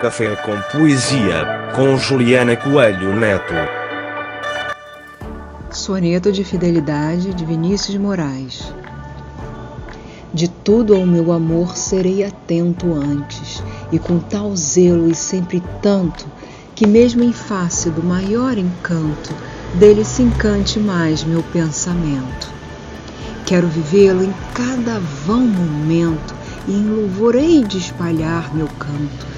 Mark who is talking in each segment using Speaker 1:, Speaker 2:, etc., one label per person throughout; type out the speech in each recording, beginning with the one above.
Speaker 1: Café com Poesia, com Juliana Coelho Neto.
Speaker 2: Soneto de Fidelidade de Vinícius Moraes. De tudo ao meu amor serei atento antes, e com tal zelo e sempre tanto, que mesmo em face do maior encanto, dele se encante mais meu pensamento. Quero vivê-lo em cada vão momento, e em louvor hei de espalhar meu canto,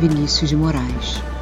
Speaker 2: Vinícius de Moraes.